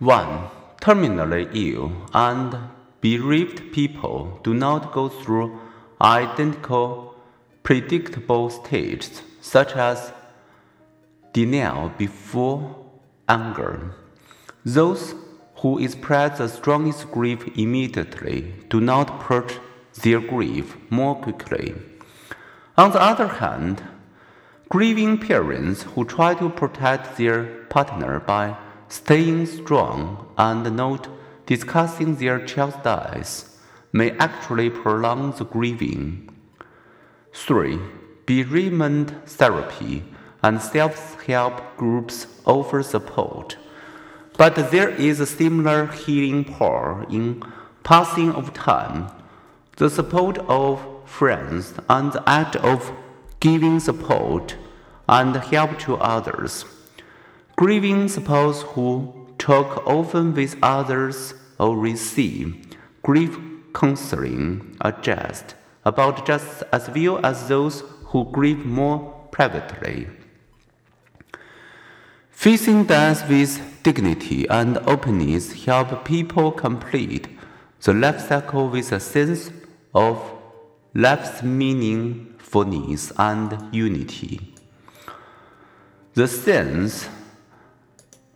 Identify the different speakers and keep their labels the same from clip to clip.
Speaker 1: 1. Terminally ill and bereaved people do not go through identical predictable stages such as denial before anger. Those who express the strongest grief immediately do not purge their grief more quickly. On the other hand, grieving parents who try to protect their partner by staying strong and not discussing their child's death may actually prolong the grieving. 3. Bereavement therapy and self help groups offer support, but there is a similar healing power in passing of time. The support of friends and the act of giving support and help to others. Grieving spouse who talk often with others or receive grief counseling are just about just as well as those who grieve more privately. Facing death with dignity and openness help people complete the life cycle with a sense of life's meaningfulness and unity. The sense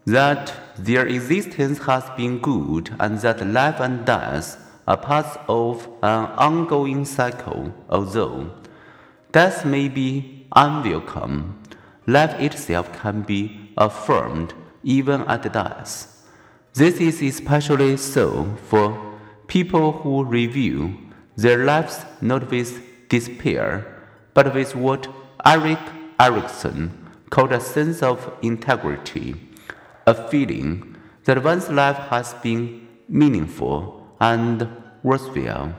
Speaker 1: that their existence has been good and that life and death are parts of an ongoing cycle, although death may be unwelcome, life itself can be affirmed even at death. This is especially so for people who review their lives not with despair, but with what Erik Erikson called a sense of integrity, a feeling that one's life has been meaningful and worthwhile.